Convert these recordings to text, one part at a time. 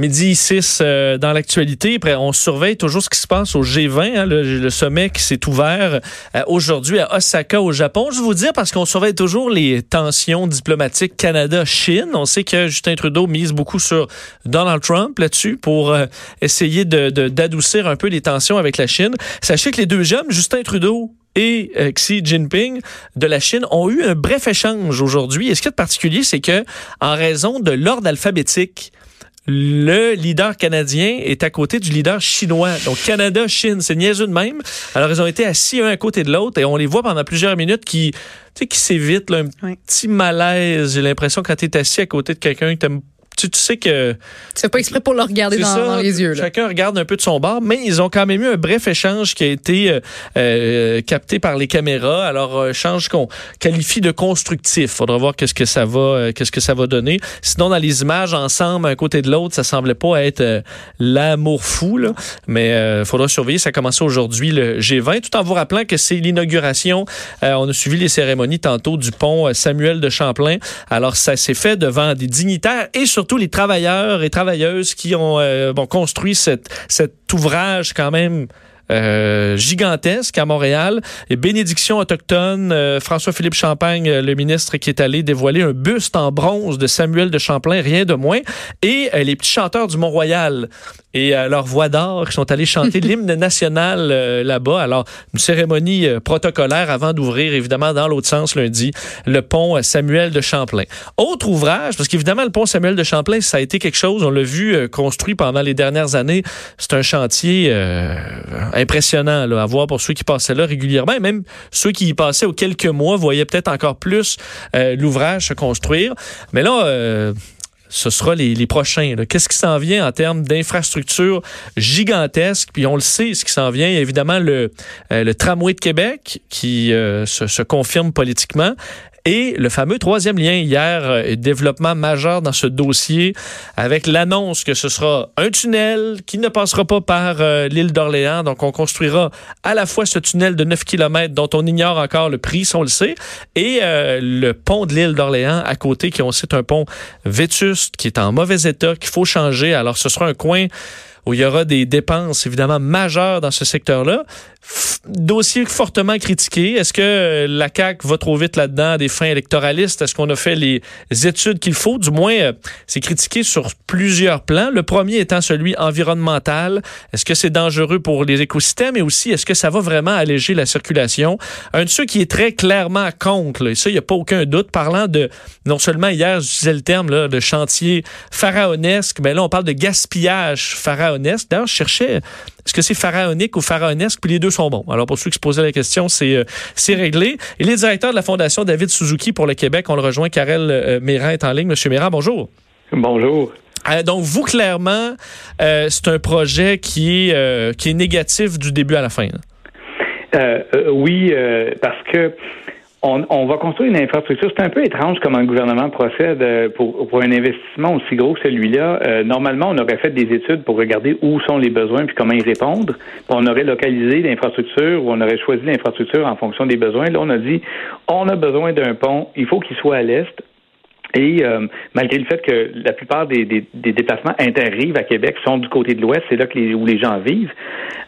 Midi 6 euh, dans l'actualité. On surveille toujours ce qui se passe au G20, hein, le, sommet qui s'est ouvert euh, aujourd'hui à Osaka au Japon. Je vais vous dire parce qu'on surveille toujours les tensions diplomatiques Canada-Chine. On sait que Justin Trudeau mise beaucoup sur Donald Trump là-dessus pour euh, essayer d'adoucir un peu les tensions avec la Chine. Sachez que les deux hommes, Justin Trudeau et Xi Jinping de la Chine ont eu un bref échange aujourd'hui. Et ce qui est particulier, c'est que en raison de l'ordre alphabétique, le leader canadien est à côté du leader chinois. Donc, Canada-Chine, c'est niaiseux de même. Alors, ils ont été assis un à côté de l'autre et on les voit pendant plusieurs minutes qui, tu sais, qui s'évitent, un petit malaise. J'ai l'impression quand tu es assis à côté de quelqu'un que tu tu, sais que. C'est pas exprès pour le regarder dans, les yeux. Chacun regarde un peu de son bord, mais ils ont quand même eu un bref échange qui a été euh, euh, capté par les caméras. Alors, un échange qu'on qualifie de constructif. Faudra voir qu'est-ce que ça va, euh, qu'est-ce que ça va donner. Sinon, dans les images ensemble, un côté de l'autre, ça semblait pas être l'amour fou, là. Mais il faudra surveiller. Ça a commencé aujourd'hui, le G20, tout en vous rappelant que c'est l'inauguration. on a suivi les cérémonies tantôt du pont Samuel de Champlain. Alors, ça s'est fait devant des dignitaires et surtout tous les travailleurs et travailleuses qui ont euh, construit cet ouvrage quand même euh, gigantesque à Montréal. Et bénédiction autochtone, euh, François-Philippe Champagne, euh, le ministre qui est allé dévoiler un buste en bronze de Samuel de Champlain, rien de moins. Et les petits chanteurs du Mont-Royal et leur voix d'or qui sont allés chanter l'hymne national là-bas. Alors, une cérémonie protocolaire avant d'ouvrir, évidemment, dans l'autre sens lundi, le pont Samuel de Champlain. Autre ouvrage, parce qu'évidemment, le pont Samuel de Champlain, ça a été quelque chose, on l'a vu construit pendant les dernières années. C'est un chantier impressionnant à voir pour ceux qui passaient là régulièrement. Même ceux qui y passaient aux quelques mois voyaient peut-être encore plus euh, l'ouvrage se construire. Mais là, euh, ce sera les, prochains. Qu'est-ce qui s'en vient en termes d'infrastructures gigantesques? Puis on le sait, ce qui s'en vient, évidemment le, euh, le tramway de Québec qui se, confirme politiquement. Et le fameux troisième lien hier, euh, développement majeur dans ce dossier, avec l'annonce que ce sera un tunnel qui ne passera pas par euh, l'île d'Orléans. Donc, on construira à la fois ce tunnel de 9 km dont on ignore encore le prix, si on le sait, et euh, le pont de l'île d'Orléans à côté, qui on sait un pont vétuste, qui est en mauvais état, qu'il faut changer. Alors, ce sera un coin où il y aura des dépenses évidemment majeures dans ce secteur-là. Dossier fortement critiqué. Est-ce que la CAQ va trop vite là-dedans à des fins électoralistes? Est-ce qu'on a fait les études qu'il faut? Du moins, euh, c'est critiqué sur plusieurs plans. Le premier étant celui environnemental. Est-ce que c'est dangereux pour les écosystèmes? Et aussi, est-ce que ça va vraiment alléger la circulation? Un de ceux qui est très clairement contre, et ça, il n'y a pas aucun doute, parlant de, non seulement hier, j'utilisais le terme là, de chantier pharaonesque, mais là, on parle de gaspillage pharaonesque. D'ailleurs, je cherchais, est-ce que c'est pharaonique ou pharaonesque? Puis les deux sont bons. Alors, pour ceux qui se posaient la question, c'est euh, c'est réglé. Et les directeurs de la Fondation David Suzuki pour le Québec, on le rejoint. Karel euh, Méran est en ligne. Monsieur Méran, bonjour. Bonjour. Euh, donc, vous, clairement, c'est un projet qui est, qui est négatif du début à la fin. oui, parce que on, va construire une infrastructure. C'est un peu étrange comment le gouvernement procède euh, pour, pour un investissement aussi gros que celui-là. Euh, normalement, on aurait fait des études pour regarder où sont les besoins puis comment y répondre. on aurait localisé l'infrastructure ou on aurait choisi l'infrastructure en fonction des besoins. Là, on a dit, on a besoin d'un pont, il faut qu'il soit à l'est. Et euh, malgré le fait que la plupart des, des, des, déplacements interrives à Québec sont du côté de l'ouest, c'est là que les, où les gens vivent.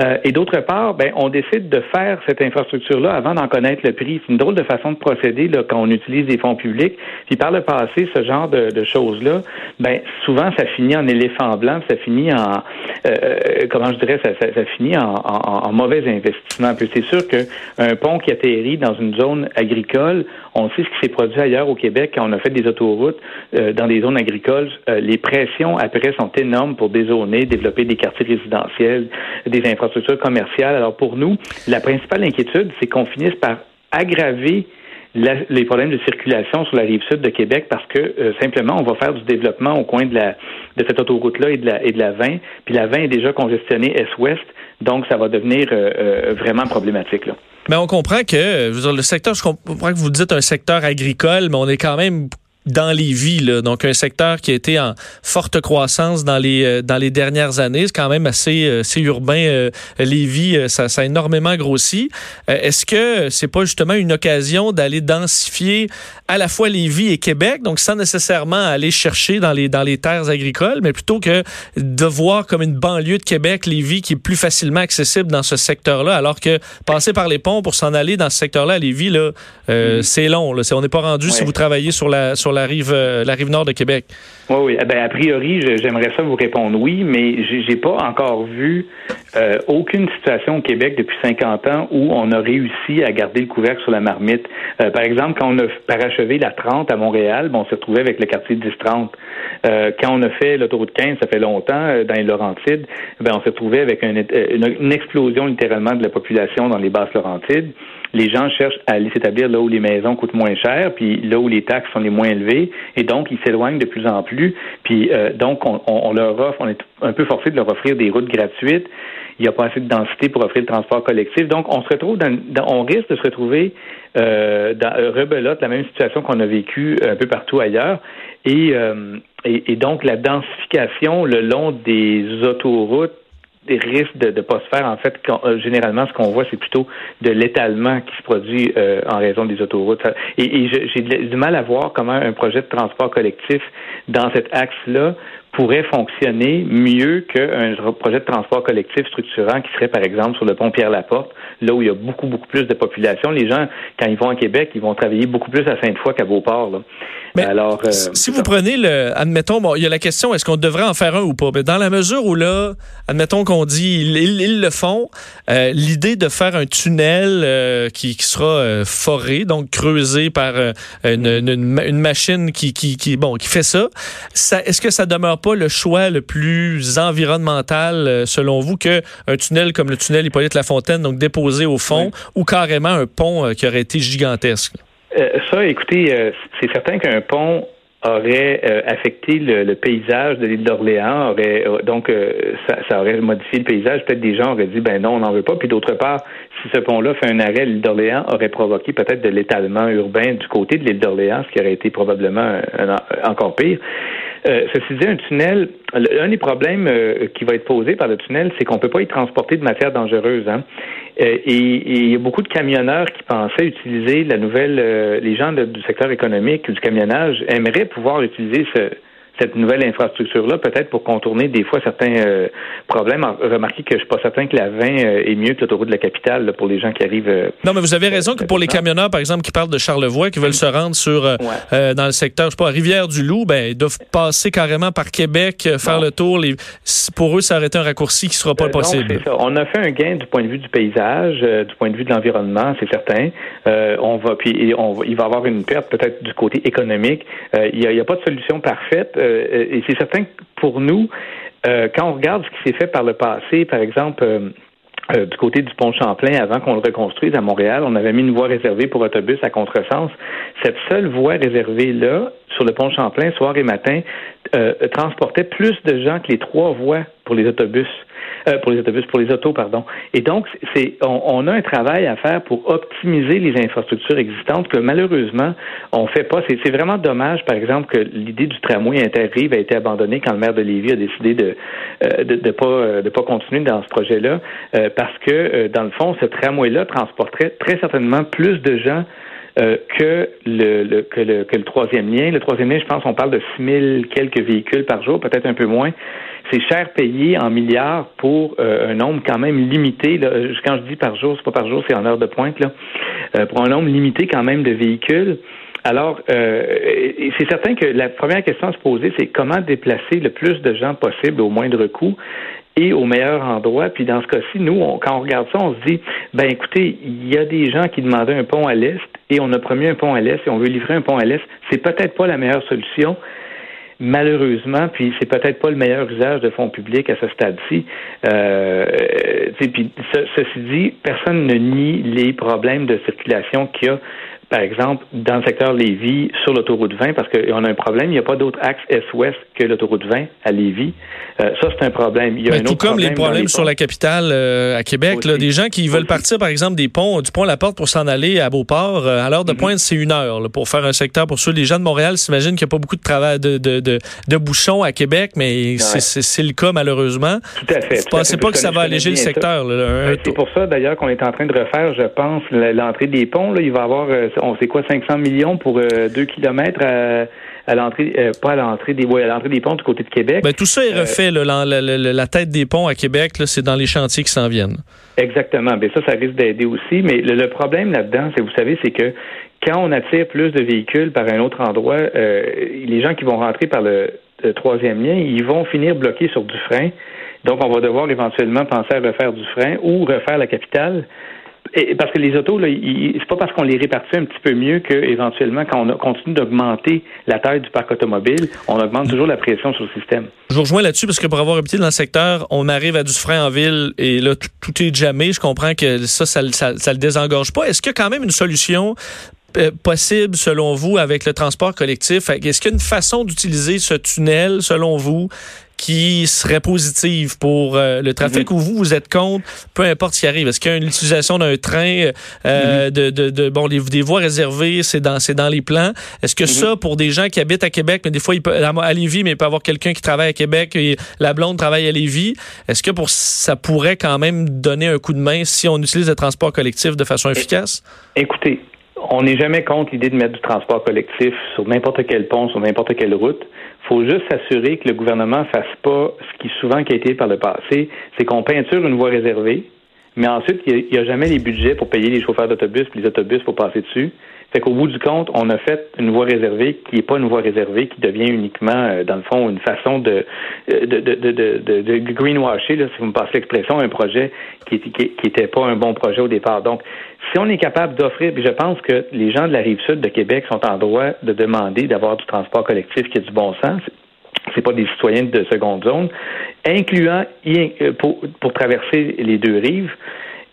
Euh, et d'autre part, ben, on décide de faire cette infrastructure-là avant d'en connaître le prix. C'est une drôle de façon de procéder là, quand on utilise des fonds publics. Puis par le passé, ce genre de, de choses-là, ben, souvent ça finit en éléphant blanc, ça finit en euh, comment je dirais, ça, ça, ça finit en, en, en, mauvais investissement. Puis c'est sûr qu'un pont qui atterrit dans une zone agricole, on sait ce qui s'est produit ailleurs au Québec quand on a fait des autos routes euh, dans des zones agricoles, euh, les pressions après sont énormes pour dézoner, développer des quartiers résidentiels, des infrastructures commerciales. Alors pour nous, la principale inquiétude, c'est qu'on finisse par aggraver les problèmes de circulation sur la rive sud de Québec parce que euh, simplement on va faire du développement au coin de cette autoroute là et de la et de la 20 puis la 20 est déjà congestionnée est-ouest donc ça va devenir vraiment problématique là. Mais on comprend que le secteur je comprends que vous dites un secteur agricole mais on est quand même dans les villes. Donc, un secteur qui a été en forte croissance dans les, euh, dans les dernières années. C'est quand même assez, euh, assez urbain. Euh, Lévis, ça, ça a énormément grossi. Est-ce que c'est pas justement une occasion d'aller densifier à la fois Lévis et Québec, donc sans nécessairement aller chercher dans les, dans les terres agricoles, mais plutôt que de voir comme une banlieue de Québec, Lévis, qui est plus facilement accessible dans ce secteur-là, alors que passer par les ponts pour s'en aller dans ce secteur-là à Lévis, là, mm. c'est long. Là. On n'est pas rendu si vous travaillez sur la, sur la euh, la rive nord de Québec. Oui, oui. Eh ben, a priori, j'aimerais ça vous répondre oui, mais j'ai pas encore vu euh, aucune situation au Québec depuis 50 ans où on a réussi à garder le couvercle sur la marmite. Euh, par exemple, quand on a parachevé la 30 à Montréal, bon, on s'est retrouvé avec le quartier 10-30. quand on a fait l'autoroute 15, ça fait longtemps, dans les Laurentides, ben, on s'est retrouvé avec une, une, explosion littéralement de la population dans les basses Laurentides les gens cherchent à aller s'établir là où les maisons coûtent moins cher, puis là où les taxes sont les moins élevées, et donc ils s'éloignent de plus en plus. Puis euh, donc on, leur offre, on est un peu forcé de leur offrir des routes gratuites. Il n'y a pas assez de densité pour offrir le transport collectif. Donc on se retrouve dans, on risque de se retrouver euh, dans euh, rebelote, la même situation qu'on a vécue un peu partout ailleurs. Et, euh, et donc la densification le long des autoroutes des risques de ne pas se faire. En fait, euh, généralement, ce qu'on voit, c'est plutôt de l'étalement qui se produit euh, en raison des autoroutes. Et, j'ai du mal à voir comment un projet de transport collectif dans cet axe-là pourrait fonctionner mieux qu'un projet de transport collectif structurant qui serait, par exemple, sur le pont Pierre-Laporte, là où il y a beaucoup, beaucoup plus de population. Les gens, quand ils vont à Québec, ils vont travailler beaucoup plus à Sainte-Foy qu'à Beauport. Là. Mais Alors, euh, si vous prenez le, admettons, bon, il y a la question, est-ce qu'on devrait en faire un ou pas? Mais dans la mesure où là, admettons qu'on dit, ils, le font, euh, l'idée de faire un tunnel euh, qui, qui, sera foré, donc creusé par une, une, une, machine qui, qui, qui, bon, qui fait ça, ça est-ce que ça demeure pas le choix le plus environnemental, selon vous, qu'un tunnel comme le tunnel Hippolyte-Lafontaine, donc déposé au fond, ou carrément un pont qui aurait été gigantesque? Euh, ça, écoutez, euh, c'est certain qu'un pont aurait euh, affecté le, paysage de l'île d'Orléans, aurait donc ça, aurait modifié le paysage. Peut-être des gens auraient dit ben non, on n'en veut pas. Puis d'autre part, si ce pont-là fait un arrêt, l'île d'Orléans aurait provoqué peut-être de l'étalement urbain du côté de l'île d'Orléans, ce qui aurait été probablement encore pire. Euh, ceci dit, un tunnel, un des problèmes euh, qui va être posé par le tunnel, c'est qu'on ne peut pas y transporter de matière dangereuse. Hein. Euh, et, il y a beaucoup de camionneurs qui pensaient utiliser la nouvelle, les gens du secteur économique du camionnage aimeraient pouvoir utiliser ce, cette nouvelle infrastructure-là, peut-être pour contourner des fois certains euh, problèmes. Remarquez que je suis pas certain que la 20 euh, est mieux que l'autoroute de la capitale pour les gens qui arrivent. Euh, non, mais vous avez raison que pour les camionneurs, par exemple, qui parlent de Charlevoix, qui veulent se rendre sur dans le secteur, je sais pas, Rivière-du-Loup, ben ils doivent passer carrément par Québec, faire le tour. Les... Pour eux, ça aurait été un raccourci qui sera pas possible. On a fait un gain du point de vue du paysage, du point de vue de l'environnement, c'est certain. on va puis on, il va y avoir une perte peut-être du côté économique. Il n'y a, a, pas de solution parfaite. Euh, et c'est certain que pour nous, euh, quand on regarde ce qui s'est fait par le passé, par exemple, euh, du côté du pont Champlain, avant qu'on le reconstruise à Montréal, on avait mis une voie réservée pour autobus à contresens. Cette seule voie réservée-là, sur le pont Champlain, soir et matin, transportait plus de gens que les trois voies pour les autobus. Euh, pour les autobus, pour les autos, pardon. Et donc, c'est, on, a un travail à faire pour optimiser les infrastructures existantes que malheureusement, on fait pas. C'est, vraiment dommage, par exemple, que l'idée du tramway interrive a été abandonnée quand le maire de Lévis a décidé de euh, de, pas euh, de pas continuer dans ce projet-là, parce que dans le fond, ce tramway-là transporterait très certainement plus de gens que le, que le que le troisième lien. Le troisième lien, je pense, on parle de 6 000 quelques véhicules par jour, peut-être un peu moins c'est cher payé en milliards pour euh, un nombre quand même limité. Là. Quand je dis par jour, c'est pas par jour, c'est en heure de pointe. Là. Euh, pour un nombre limité quand même de véhicules. Alors, euh, c'est certain que la première question à se poser, c'est comment déplacer le plus de gens possible au moindre coût et au meilleur endroit. Puis dans ce cas-ci, nous, quand on regarde ça, on se dit, ben écoutez, il y a des gens qui demandaient un pont à l'est et on a promis un pont à l'est et on veut livrer un pont à l'est. C'est peut-être pas la meilleure solution malheureusement, puis c'est peut-être pas le meilleur usage de fonds publics à ce stade-ci. Euh, puis ceci dit, personne ne nie les problèmes de circulation qu'il y a par exemple, dans le secteur Lévis, sur l'autoroute 20, parce qu'on a un problème, il n'y a pas d'autre axe est-ouest que l'autoroute 20 à Lévis. Euh, ça, c'est un problème. Il y a un tout comme les problèmes sur la capitale euh, à Québec, là, des gens qui veulent partir, par exemple, des ponts, du pont La Porte pour s'en aller à Beauport, euh, à l'heure de mm-hmm. pointe, c'est une heure là, pour faire un secteur. Pour ceux, les gens de Montréal s'imaginent qu'il n'y a pas beaucoup de travail de, de, de, de bouchons à Québec, mais c'est le cas malheureusement. Tout à fait. Vous pensez pas que ça va alléger le secteur? Ben, c'est pour ça, d'ailleurs, qu'on est en train de refaire, je pense, l'entrée des ponts. Là, il va y avoir, on sait quoi, 500 millions pour deux kilomètres à, l'entrée, pas à l'entrée des, à l'entrée des ponts du côté de Québec. Ben, tout ça est refait, là, la, tête des ponts à Québec, c'est dans les chantiers qui s'en viennent. Exactement. Ben, ça, ça risque d'aider aussi. Mais le, problème là-dedans, c'est, vous savez, c'est que quand on attire plus de véhicules par un autre endroit, euh, les gens qui vont rentrer par le, troisième lien, ils vont finir bloqués sur du frein. Donc, on va devoir éventuellement penser à refaire du frein ou refaire la capitale parce que les autos, c'est pas parce qu'on les répartit un petit peu mieux qu'éventuellement, quand on continue d'augmenter la taille du parc automobile, on augmente toujours la pression sur le système. Je vous rejoins là-dessus parce que pour avoir habité dans le secteur, on arrive à du frein en ville et là, tout, est jamais. Je comprends que ça, ça, ça, le désengorge pas. Est-ce qu'il y a quand même une solution euh, possible selon vous avec le transport collectif? Est-ce qu'il y a une façon d'utiliser ce tunnel selon vous qui serait positive pour euh, le trafic mhm. ou vous, vous êtes contre, peu importe ce qui arrive? Est-ce qu'il y a une utilisation d'un train, euh, mhm. de, de, de, bon, des voies réservées, c'est dans, c'est dans les plans. Est-ce que mhm. ça, pour des gens qui habitent à Québec, mais des fois, il peut, à Lévis, mais il peut avoir quelqu'un qui travaille à Québec et la blonde travaille à Lévis, est-ce que pour ça pourrait quand même donner un coup de main si on utilise le transport collectif de façon efficace? Écoutez, on n'est jamais contre l'idée de mettre du transport collectif sur n'importe quel pont, sur n'importe quelle route. Il faut juste s'assurer que le gouvernement fasse pas ce qui souvent a été par le passé, c'est qu'on peinture une voie réservée, mais ensuite, il n'y a, jamais les budgets pour payer les chauffeurs d'autobus puis les autobus pour passer dessus. Fait qu'au bout du compte, on a fait une voie réservée qui n'est pas une voie réservée, qui devient uniquement, euh, dans le fond, une façon de, de, de, de, de, greenwasher, là, si vous me passez l'expression, un projet qui n'était pas un bon projet au départ. Donc, si on est capable d'offrir, puis je pense que les gens de la rive sud de Québec sont en droit de demander d'avoir du transport collectif qui a du bon sens, c'est pas des citoyens de seconde zone, incluant euh, pour, pour traverser les deux rives,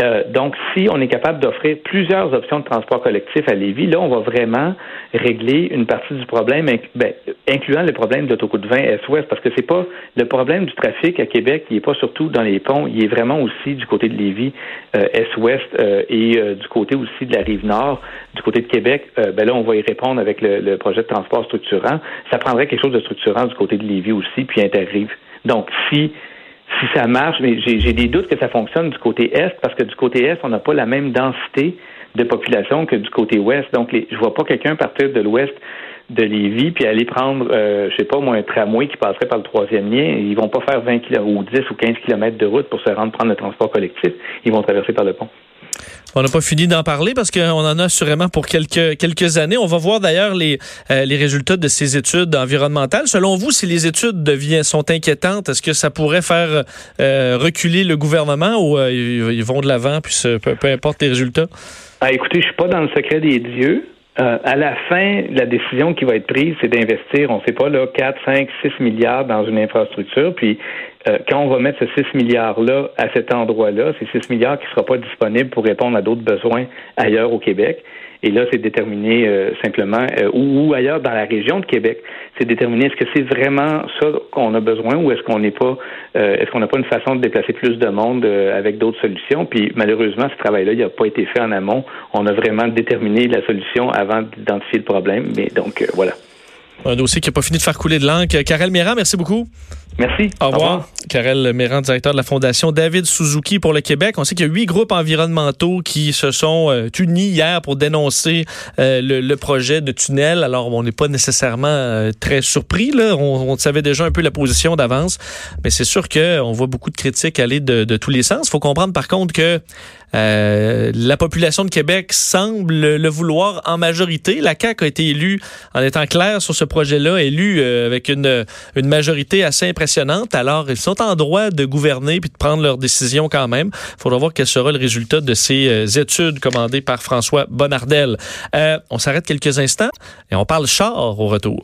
euh, donc, si on est capable d'offrir plusieurs options de transport collectif à Lévis, là, on va vraiment régler une partie du problème, ben, incluant le problème de l'autoroute 20 Est-Ouest, parce que c'est pas le problème du trafic à Québec, il est pas surtout dans les ponts, il est vraiment aussi du côté de Lévis, euh, Est-Ouest euh, et du côté aussi de la rive nord, du côté de Québec. ben là, on va y répondre avec le, le, projet de transport structurant. Ça prendrait quelque chose de structurant du côté de Lévis aussi, puis interrive. Donc, si si ça marche, mais j'ai des doutes que ça fonctionne du côté est, parce que du côté est, on n'a pas la même densité de population que du côté ouest. Donc, les, je vois pas quelqu'un partir de l'ouest de Lévis puis aller prendre, euh, je sais pas moi, un tramway qui passerait par le troisième lien. Ils vont pas faire 20 km ou 10 ou 15 kilomètres de route pour se rendre prendre le transport collectif. Ils vont traverser par le pont. On n'a pas fini d'en parler parce qu'on en a assurément pour quelques, années. On va voir d'ailleurs les, euh, les résultats de ces études environnementales. Selon vous, si les études deviennent, sont inquiétantes, est-ce que ça pourrait faire euh, reculer le gouvernement ou euh, ils vont de l'avant, puis peu, peu, importe les résultats? Ah, écoutez, je suis pas dans le secret des dieux. À la fin, la décision qui va être prise, c'est d'investir, on ne sait pas, là, 4, 5, 6 milliards dans une infrastructure. Puis euh, quand on va mettre ces 6 milliards-là à cet endroit-là, ces 6 milliards qui ne seront pas disponibles pour répondre à d'autres besoins ailleurs au Québec. Et là, c'est déterminé euh, simplement, euh, ou, ailleurs dans la région de Québec, c'est déterminé est-ce que c'est vraiment ça qu'on a besoin ou est-ce qu'on n'est pas, est-ce qu'on n'a pas une façon de déplacer plus de monde avec d'autres solutions. Puis malheureusement, ce travail-là, il n'a pas été fait en amont. On a vraiment déterminé la solution avant d'identifier le problème. Mais donc voilà. Un dossier qui n'a pas fini de faire couler de l'encre. Karel Méran, merci beaucoup. Merci. Au revoir. Karel Méran, directeur de la Fondation David Suzuki pour le Québec. On sait qu'il y a huit groupes environnementaux qui se sont euh, unis hier pour dénoncer euh, le, projet de tunnel. Alors, on n'est pas nécessairement euh, très surpris. Là. On, savait déjà un peu la position d'avance. Mais c'est sûr qu'on voit beaucoup de critiques aller de, de tous les sens. Il faut comprendre, par contre, que la population de Québec semble le vouloir en majorité. La CAQ a été élue, en étant claire sur ce projet-là, élue euh, avec une, une majorité assez impressionnante. Alors, ils sont en droit de gouverner puis de prendre leurs décisions quand même. Il faudra voir quel sera le résultat de ces euh, études commandées par François Bonnardel. on s'arrête quelques instants et on parle char au retour.